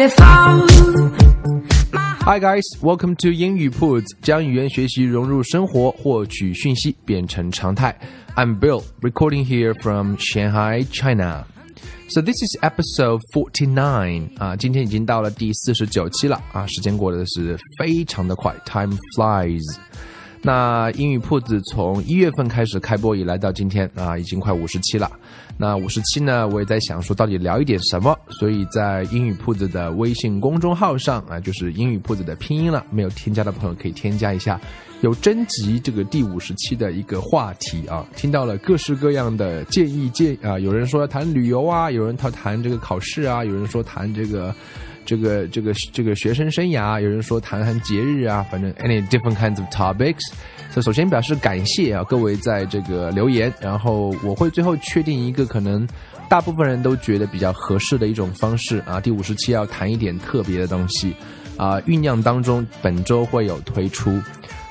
Hi guys, welcome to 英语 Puts，将语言学习融入生活，获取讯息变成常态。I'm Bill, recording here from Shanghai, China. So this is episode forty nine 啊，今天已经到了第四十九期了啊，时间过得是非常的快，time flies。 那英语铺子从一月份开始开播以来到今天啊，已经快五十期了。那五十期呢，我也在想说到底聊一点什么，所以在英语铺子的微信公众号上啊，就是英语铺子的拼音了，没有添加的朋友可以添加一下，有征集这个第五十期的一个话题啊，听到了各式各样的建议建啊，有人说谈旅游啊，有人他谈这个考试啊，有人说谈这个。这个这个这个学生生涯，有人说谈谈节日啊，反正 any different kinds of topics。所以首先表示感谢啊，各位在这个留言，然后我会最后确定一个可能大部分人都觉得比较合适的一种方式啊。第五十期要谈一点特别的东西啊，酝酿当中本周会有推出。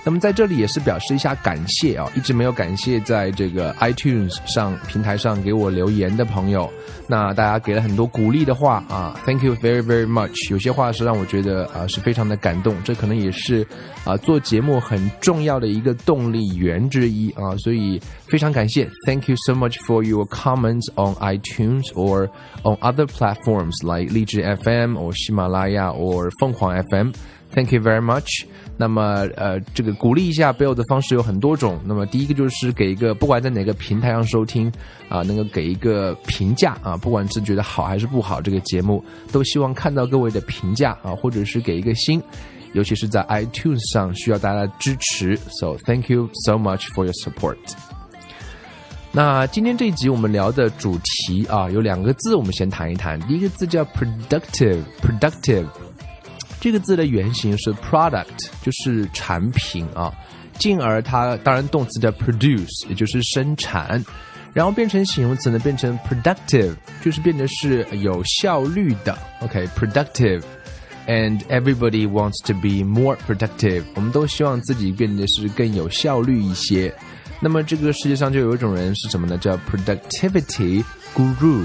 那么在这里也是表示一下感谢啊，一直没有感谢在这个 iTunes 上平台上给我留言的朋友，那大家给了很多鼓励的话啊，Thank you very very much。有些话是让我觉得啊是非常的感动，这可能也是啊做节目很重要的一个动力源之一啊，所以非常感谢，Thank you so much for your comments on iTunes or on other platforms like 荔枝 FM or 喜马拉雅 or 凤凰 FM。Thank you very much。那么，呃，这个鼓励一下 Bill 的方式有很多种。那么，第一个就是给一个，不管在哪个平台上收听，啊，能够给一个评价啊，不管是觉得好还是不好，这个节目都希望看到各位的评价啊，或者是给一个星，尤其是在 iTunes 上需要大家的支持。So thank you so much for your support。那今天这一集我们聊的主题啊，有两个字，我们先谈一谈。第一个字叫 productive，productive。这个字的原型是 product，就是产品啊，进而它当然动词叫 produce，也就是生产，然后变成形容词呢，变成 productive，就是变得是有效率的。OK，productive，and everybody wants to be more productive，我们都希望自己变得是更有效率一些。那么这个世界上就有一种人是什么呢？叫 productivity guru，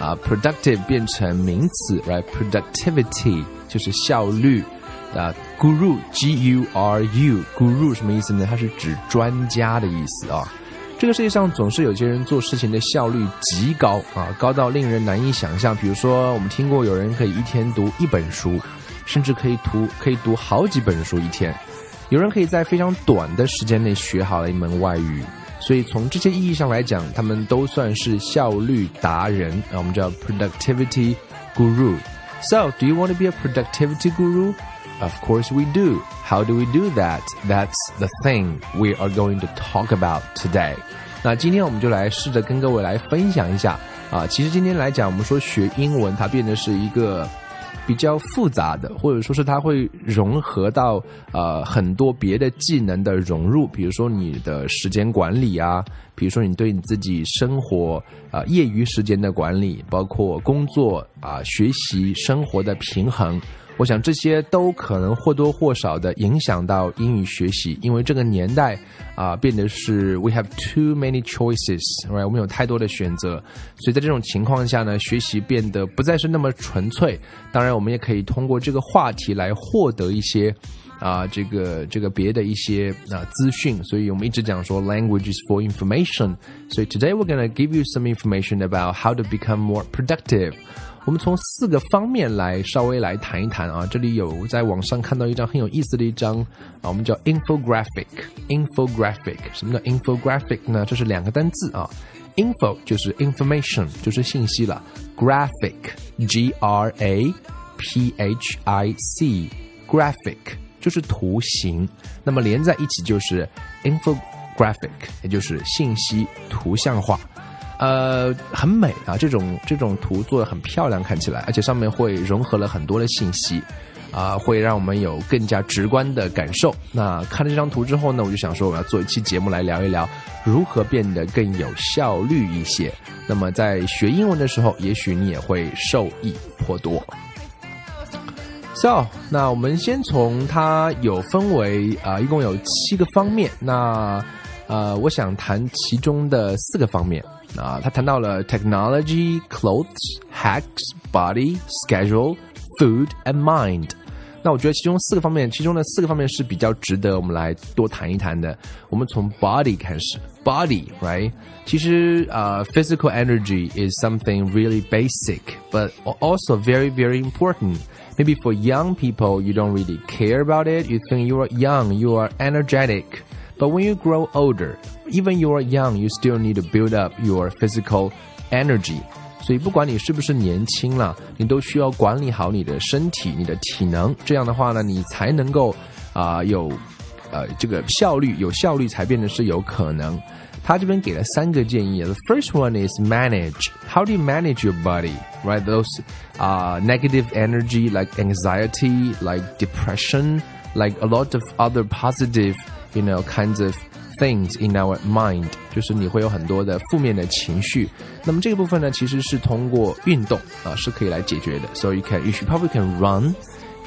啊，productive 变成名词，right？productivity。就是效率啊，guru g u r u guru 什么意思呢？它是指专家的意思啊。这个世界上总是有些人做事情的效率极高啊，高到令人难以想象。比如说，我们听过有人可以一天读一本书，甚至可以读可以读好几本书一天。有人可以在非常短的时间内学好了一门外语。所以从这些意义上来讲，他们都算是效率达人啊，我们叫 productivity guru。So, do you want to be a productivity guru? Of course we do. How do we do that? That's the thing we are going to talk about today. 那今天我们就来试着跟各位来分享一下啊，其实今天来讲，我们说学英文，它变得是一个 比较复杂的，或者说是它会融合到呃很多别的技能的融入，比如说你的时间管理啊，比如说你对你自己生活啊业余时间的管理，包括工作啊学习生活的平衡。我想这些都可能或多或少的影响到英语学习，因为这个年代啊变得是 we have too many choices，right？我们有太多的选择，所以在这种情况下呢，学习变得不再是那么纯粹。当然，我们也可以通过这个话题来获得一些啊这个这个别的一些啊资讯。所以我们一直讲说 language is for information。所以 today we're gonna give you some information about how to become more productive。我们从四个方面来稍微来谈一谈啊，这里有在网上看到一张很有意思的一张啊，我们叫 infographic。infographic 什么叫 infographic 呢？这是两个单字啊，info 就是 information 就是信息了，graphic g r a p h i c graphic 就是图形，那么连在一起就是 infographic，也就是信息图像化。呃，很美啊，这种这种图做的很漂亮，看起来，而且上面会融合了很多的信息，啊，会让我们有更加直观的感受。那看了这张图之后呢，我就想说，我要做一期节目来聊一聊如何变得更有效率一些。那么在学英文的时候，也许你也会受益颇多。So，那我们先从它有分为啊，一共有七个方面。那呃，我想谈其中的四个方面。啊，他谈到了 technology, clothes, hacks, body, schedule, food and mind。那我觉得其中四个方面，其中的四个方面是比较值得我们来多谈一谈的。我们从 body 开始，body，right？其实啊、uh,，physical energy is something really basic, but also very, very important. Maybe for young people, you don't really care about it. You think you are young, you are energetic. But when you grow older, even you are young, you still need to build up your physical energy. 所以不管你是不是年轻了，你都需要管理好你的身体、你的体能。这样的话呢，你才能够啊、呃、有呃这个效率，有效率才变得是有可能。他这边给了三个建议。The first one is manage. How do you manage your body? Right, those uh, negative energy like anxiety, like depression, like a lot of other positive, you know, kinds of things in our mind，就是你会有很多的负面的情绪。那么这个部分呢，其实是通过运动啊、呃、是可以来解决的。So you can, you should probably can run,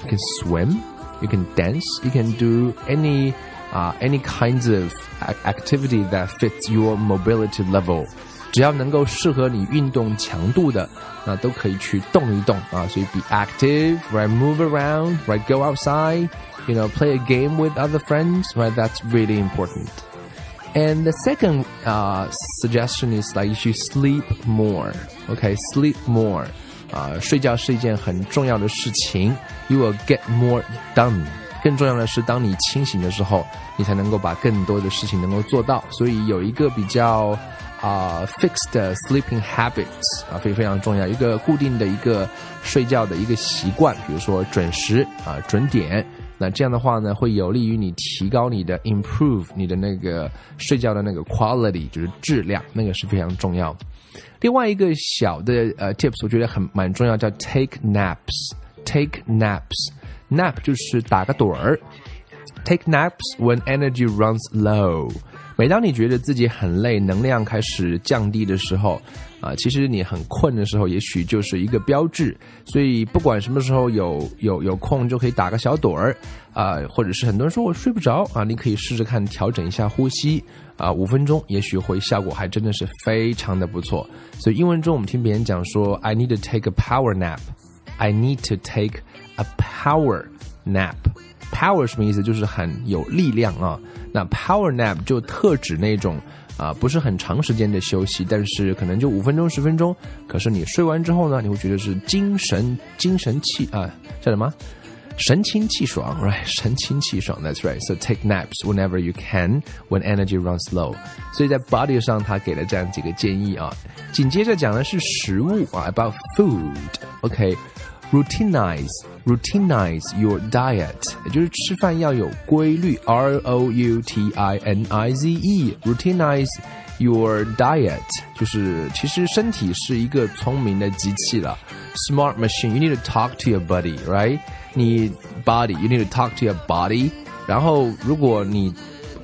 you can swim, you can dance, you can do any 啊、uh, any kinds of activity that fits your mobility level。只要能够适合你运动强度的，那都可以去动一动啊。所以 be active, right? Move around, right? Go outside, you know, play a game with other friends, right? That's really important. And the second uh, suggestion is like you should sleep more. Okay, sleep more. 啊、uh,，睡觉是一件很重要的事情。You will get more done. 更重要的是，当你清醒的时候，你才能够把更多的事情能够做到。所以有一个比较啊、uh, fixed sleeping habits 啊，非非常重要，一个固定的一个睡觉的一个习惯，比如说准时啊、准点。 那这样的话呢，会有利于你提高你的 improve 你的那个睡觉的那个 quality，就是质量，那个是非常重要。另外一个小的呃 tips，我觉得很蛮重要，叫 take naps。take naps。nap 就是打个盹儿。Take naps when energy runs low。每当你觉得自己很累，能量开始降低的时候，啊，其实你很困的时候，也许就是一个标志。所以不管什么时候有有有空，就可以打个小盹儿，啊，或者是很多人说我睡不着啊，你可以试试看调整一下呼吸，啊，五分钟也许会效果还真的是非常的不错。所以英文中我们听别人讲说，I need to take a power nap。I need to take a power nap. Power 什么意思？就是很有力量啊。那 power nap 就特指那种啊，不是很长时间的休息，但是可能就五分钟、十分钟。可是你睡完之后呢，你会觉得是精神精神气啊，叫什么？神清气爽，right？神清气爽，That's right. So take naps whenever you can when energy runs low. 所以在 body 上，他给了这样几个建议啊。紧接着讲的是食物啊，about food. OK. routinize routinize your diet，也就是吃饭要有规律，R O U T I N I Z E routinize your diet，就是其实身体是一个聪明的机器了，smart machine。You need to talk to your body，right？你 body，you need to talk to your body。然后如果你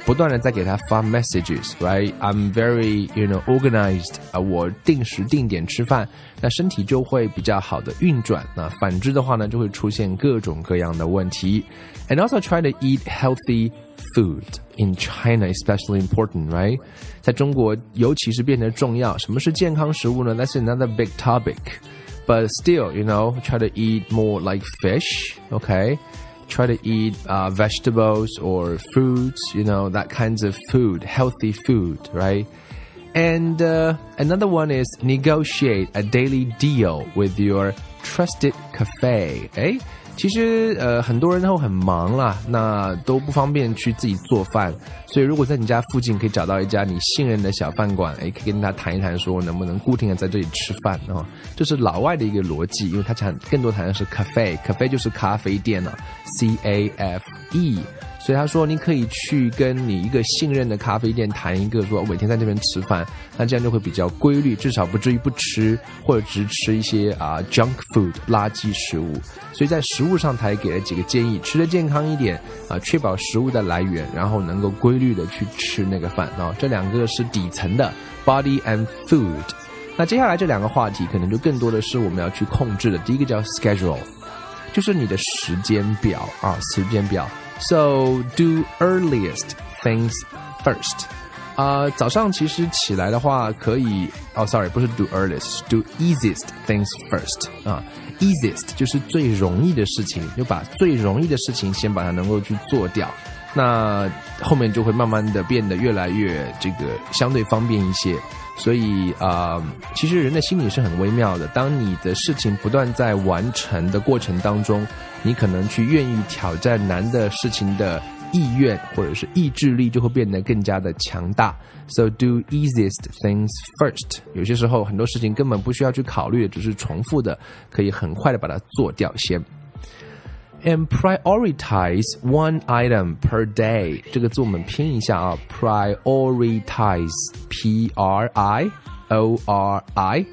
不断的在给他发 messages，right？I'm very you know organized 啊，我定时定点吃饭，那身体就会比较好的运转。那反之的话呢，就会出现各种各样的问题。And also try to eat healthy food in China, especially important, right？在中国尤其是变得重要。什么是健康食物呢？That's another big topic. But still, you know, try to eat more like fish, okay? Try to eat uh, vegetables or fruits, you know, that kinds of food, healthy food, right? And uh, another one is negotiate a daily deal with your trusted cafe. 哎，其实呃很多人都很忙啦，那都不方便去自己做饭，所以如果在你家附近可以找到一家你信任的小饭馆，哎，可以跟他谈一谈，说能不能固定的在这里吃饭啊？这是老外的一个逻辑，因为他谈更多谈的是 cafe，cafe 就是咖啡店啊，C A F E。所以他说，你可以去跟你一个信任的咖啡店谈一个，说每天在那边吃饭，那这样就会比较规律，至少不至于不吃或者只吃一些啊 junk food 垃圾食物。所以在食物上，他也给了几个建议，吃的健康一点啊，确保食物的来源，然后能够规律的去吃那个饭啊。这两个是底层的 body and food。那接下来这两个话题，可能就更多的是我们要去控制的。第一个叫 schedule，就是你的时间表啊，时间表。So do earliest things first。啊，早上其实起来的话，可以哦，sorry，不是 do earliest，do easiest things first 啊，easiest 就是最容易的事情，就把最容易的事情先把它能够去做掉，那后面就会慢慢的变得越来越这个相对方便一些。所以啊，其实人的心理是很微妙的。当你的事情不断在完成的过程当中，你可能去愿意挑战难的事情的意愿或者是意志力就会变得更加的强大。So do easiest things first。有些时候很多事情根本不需要去考虑，只是重复的，可以很快的把它做掉先。And prioritize one item per day。这个字我们拼一下啊，prioritize，p r i o r i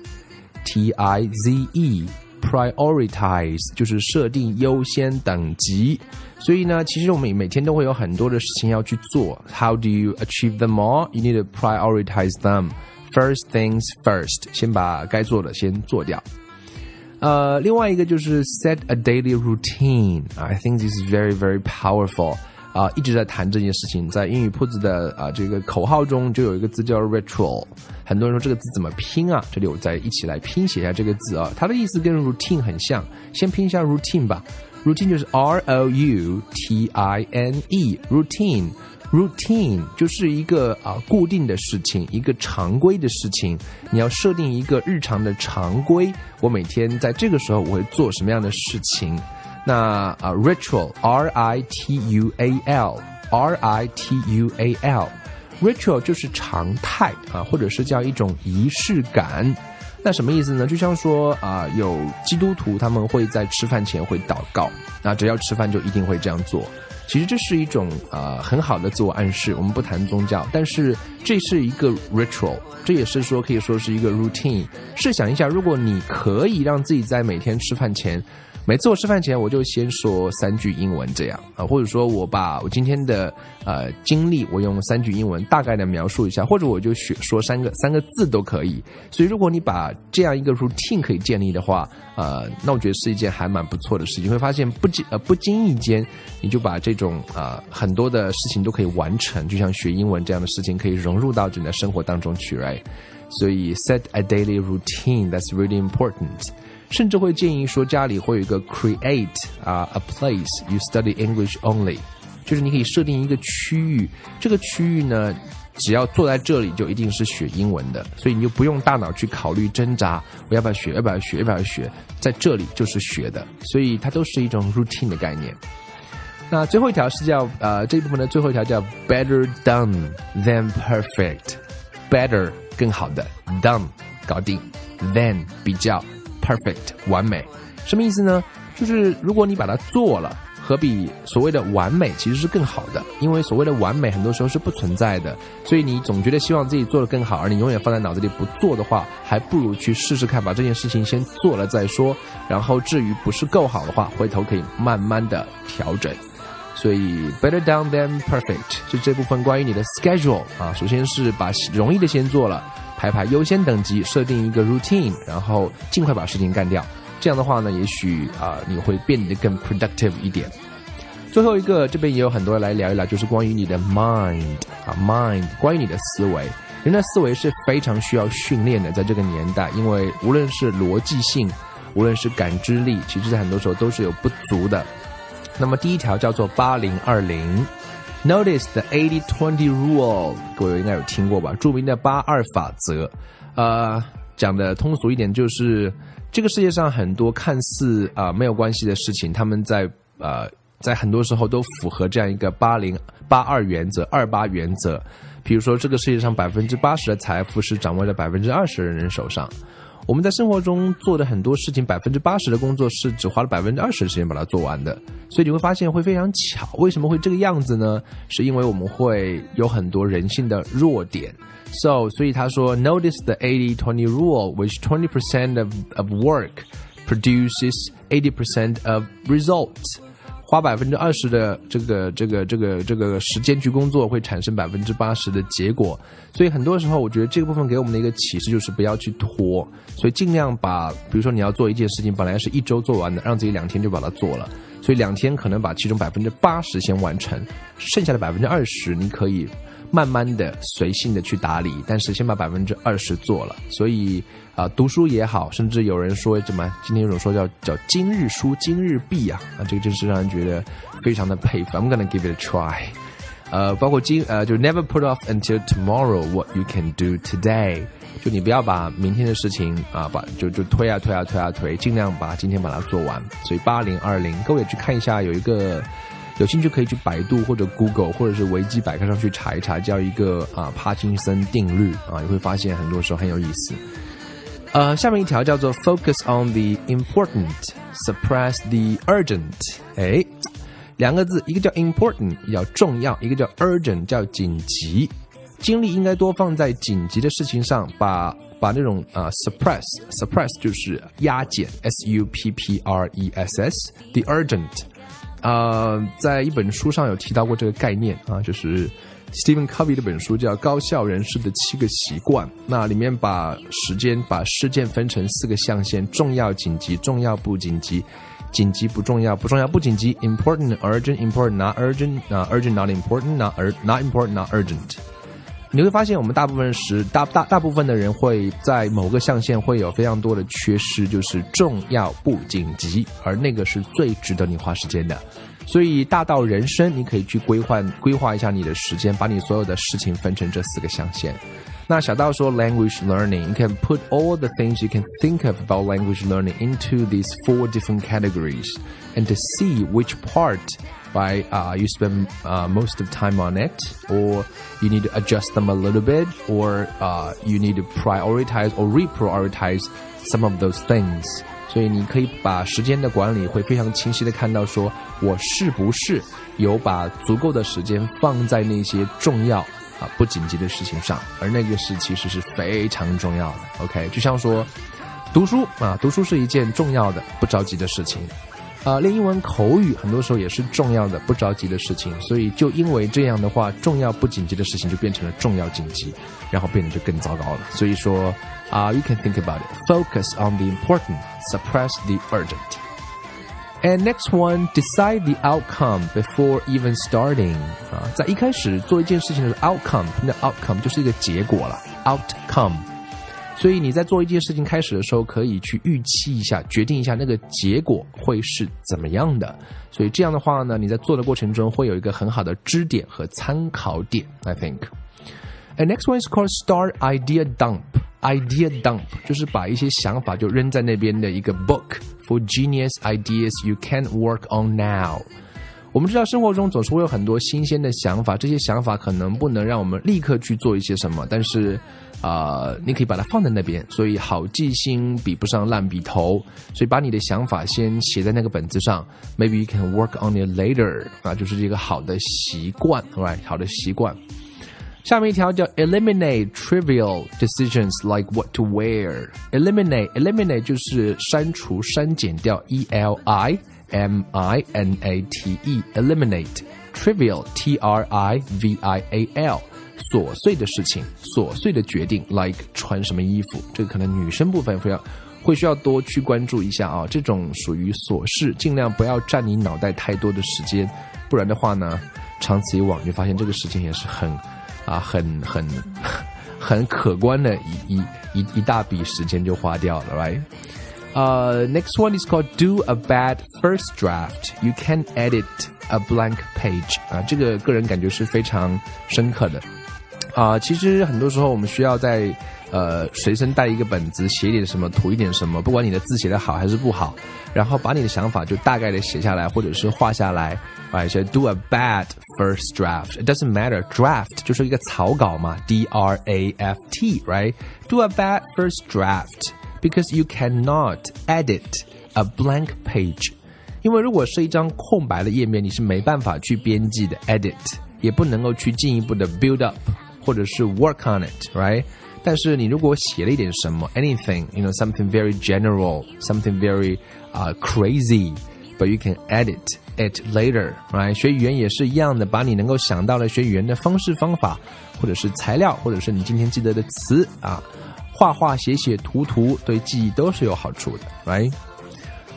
t i z e。prioritize 就是设定优先等级，所以呢，其实我们每天都会有很多的事情要去做。How do you achieve them all? You need to prioritize them. First things first，先把该做的先做掉。 呃，另外一个就是 set a daily routine。I think this is very very powerful。啊，一直在谈这件事情，在英语铺子的啊这个口号中就有一个字叫 ritual。很多人说这个字怎么拼啊？这里我再一起来拼写一下这个字啊，它的意思跟 routine 很像。先拼一下 routine 吧，routine 就是 R O U T I N E，routine。Routine 就是一个啊固定的事情，一个常规的事情。你要设定一个日常的常规，我每天在这个时候我会做什么样的事情？那啊，ritual，r i t u a l，r i t u a l，ritual 就是常态啊，或者是叫一种仪式感。那什么意思呢？就像说啊，有基督徒他们会在吃饭前会祷告，那只要吃饭就一定会这样做。其实这是一种呃很好的自我暗示。我们不谈宗教，但是这是一个 ritual，这也是说可以说是一个 routine。试想一下，如果你可以让自己在每天吃饭前。每次我吃饭前，我就先说三句英文，这样啊，或者说我把我今天的呃经历，我用三句英文大概的描述一下，或者我就学说三个三个字都可以。所以，如果你把这样一个 routine 可以建立的话，呃，那我觉得是一件还蛮不错的事情。你会发现不经呃不经意间，你就把这种啊很多的事情都可以完成，就像学英文这样的事情可以融入到你的生活当中去，right？所以 set a daily routine that's really important。甚至会建议说，家里会有一个 create 啊 a place you study English only，就是你可以设定一个区域，这个区域呢，只要坐在这里就一定是学英文的，所以你就不用大脑去考虑挣扎，我要不要学，要不要学，要不要学，在这里就是学的，所以它都是一种 routine 的概念。那最后一条是叫呃这一部分的最后一条叫 better done than perfect，better 更好的 done 搞定 than 比较。Perfect，完美，什么意思呢？就是如果你把它做了，何比所谓的完美其实是更好的？因为所谓的完美很多时候是不存在的，所以你总觉得希望自己做得更好，而你永远放在脑子里不做的话，还不如去试试看，把这件事情先做了再说。然后至于不是够好的话，回头可以慢慢的调整。所以 better done than perfect 是这部分关于你的 schedule 啊，首先是把容易的先做了。排排优先等级，设定一个 routine，然后尽快把事情干掉。这样的话呢，也许啊，你会变得更 productive 一点。最后一个，这边也有很多来聊一聊，就是关于你的 mind 啊，mind，关于你的思维。人的思维是非常需要训练的，在这个年代，因为无论是逻辑性，无论是感知力，其实在很多时候都是有不足的。那么第一条叫做八零二零。Notice the eighty twenty rule，各位应该有听过吧？著名的八二法则，呃，讲的通俗一点，就是这个世界上很多看似啊没有关系的事情，他们在呃在很多时候都符合这样一个八零八二原则、二八原则。比如说，这个世界上百分之八十的财富是掌握在百分之二十的人手上。我们在生活中做的很多事情，百分之八十的工作是只花了百分之二十的时间把它做完的。所以你会发现会非常巧，为什么会这个样子呢？是因为我们会有很多人性的弱点。So，所以他说，Notice the eighty-twenty rule, which twenty percent of of work produces eighty percent of results. 花百分之二十的这个这个这个这个时间去工作，会产生百分之八十的结果。所以很多时候，我觉得这个部分给我们的一个启示就是不要去拖，所以尽量把，比如说你要做一件事情，本来是一周做完的，让自己两天就把它做了。所以两天可能把其中百分之八十先完成，剩下的百分之二十你可以慢慢的随性的去打理，但是先把百分之二十做了。所以。啊，读书也好，甚至有人说什么，今天有种说叫叫今日书今日毕啊，啊，这个真是让人觉得非常的佩服。I'm gonna give it a try。呃，包括今呃，就 never put off until tomorrow what you can do today。就你不要把明天的事情啊，把就就推啊推啊推啊推，尽量把今天把它做完。所以八零二零，各位去看一下，有一个有兴趣可以去百度或者 Google 或者是维基百科上去查一查，叫一个啊帕金森定律啊，你会发现很多时候很有意思。呃，下面一条叫做 focus on the important，suppress the urgent。哎，两个字，一个叫 important，叫重要；一个叫 urgent，叫紧急。精力应该多放在紧急的事情上，把把那种啊 suppress，suppress 就是压减，s u p p r e s s，the urgent。呃，在一本书上有提到过这个概念啊，就是。Stephen Covey 的本书叫《高效人士的七个习惯》，那里面把时间、把事件分成四个象限：重要、紧急、重要不紧急、紧急不重要、不重要不紧急 （important, urgent, important, not urgent, not urgent, not important, not ur not important, not urgent）。你会发现，我们大部分时大大大部分的人会在某个象限会有非常多的缺失，就是重要不紧急，而那个是最值得你花时间的。所以大到人生，你可以去规划规划一下你的时间，把你所有的事情分成这四个象限。那小到说 language learning，you can put all the things you can think of about language learning into these four different categories, and to see which part by uh, you spend uh, most of time on it, or you need to adjust them a little bit, or uh, you need to prioritize or reprioritize some of those things. 所以你可以把时间的管理会非常清晰的看到，说我是不是有把足够的时间放在那些重要啊不紧急的事情上，而那个事其实是非常重要的。OK，就像说读书啊，读书是一件重要的不着急的事情。啊，练英文口语很多时候也是重要的不着急的事情。所以就因为这样的话，重要不紧急的事情就变成了重要紧急，然后变得就更糟糕了。所以说。Uh, you can think about it. Focus on the important, suppress the urgent. And next one, decide the outcome before even starting. 啊，在一开始做一件事情的 outcome，那 outcome 就是一个结果了，outcome。所以你在做一件事情开始的时候，可以去预期一下，决定一下那个结果会是怎么样的。所以这样的话呢，你在做的过程中会有一个很好的支点和参考点。I think. And next one is called start idea dump. Idea dump 就是把一些想法就扔在那边的一个 book for genius ideas you can't work on now。我们知道生活中总是会有很多新鲜的想法，这些想法可能不能让我们立刻去做一些什么，但是啊、你可以把它放在那边。所以好记性比不上烂笔头，所以把你的想法先写在那个本子上。Maybe you can work on it later 啊，就是一个好的习惯，right？好的习惯。下面一条叫 eliminate trivial decisions like what to wear。eliminate eliminate 就是删除、删减掉，e l i m i n a t e eliminate trivial t r i v i a l 琐碎的事情、琐碎的决定，like 穿什么衣服，这个可能女生部分会要会需要多去关注一下啊。这种属于琐事，尽量不要占你脑袋太多的时间，不然的话呢，长此以往，你发现这个事情也是很。啊，很很很可观的一一一一大笔时间就花掉了，right？呃、，next one is called do a bad first draft. You can edit a blank page. 啊，这个个人感觉是非常深刻的。啊，其实很多时候我们需要在呃随身带一个本子，写点什么，涂一点什么，不管你的字写的好还是不好，然后把你的想法就大概的写下来，或者是画下来。Right, do a bad first draft. It doesn't matter. Draft 就是一个草稿嘛，D R A F T, right? Do a bad first draft. because you cannot edit a blank page。因为如果是一张空白的页面，你是没办法去编辑的，edit，也不能够去进一步的 build up，或者是 work on it，right？但是你如果写了一点什么，anything，you know，something very general，something very 啊、crazy，but you can edit it later，right？学语言也是一样的，把你能够想到的学语言的方式方法，或者是材料，或者是你今天记得的词啊，画画、写写、涂涂，对记忆都是有好处的，right？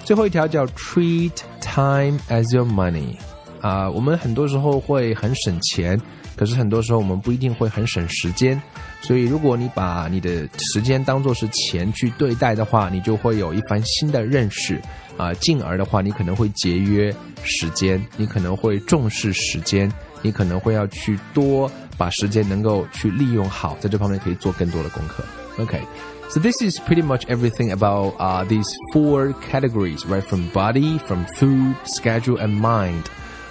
最后一条叫 treat time as your money，啊、我们很多时候会很省钱，可是很多时候我们不一定会很省时间。所以，如果你把你的时间当做是钱去对待的话，你就会有一番新的认识啊、进而的话，你可能会节约时间，你可能会重视时间，你可能会要去多把时间能够去利用好，在这方面可以做更多的功课。OK。So this is pretty much everything about uh, these four categories, right? From body, from food, schedule, and mind.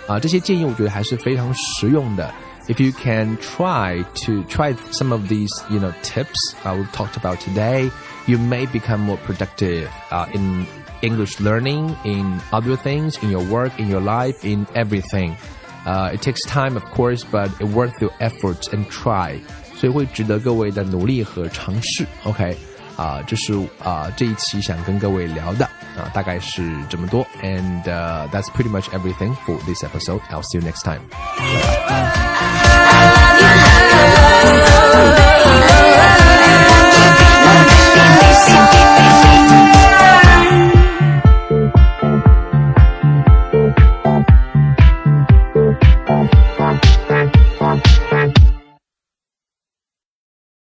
啊、这些建议我觉得还是非常实用的。If you can try to try some of these, you know, tips uh, we talked about today, you may become more productive uh, in English learning, in other things, in your work, in your life, in everything. Uh, it takes time, of course, but it worth your efforts and try. 所以会值得各位的努力和尝试。OK， 啊，这是啊这一期想跟各位聊的啊，大概是这么多。And uh, that's pretty much everything for this episode. I'll see you next time.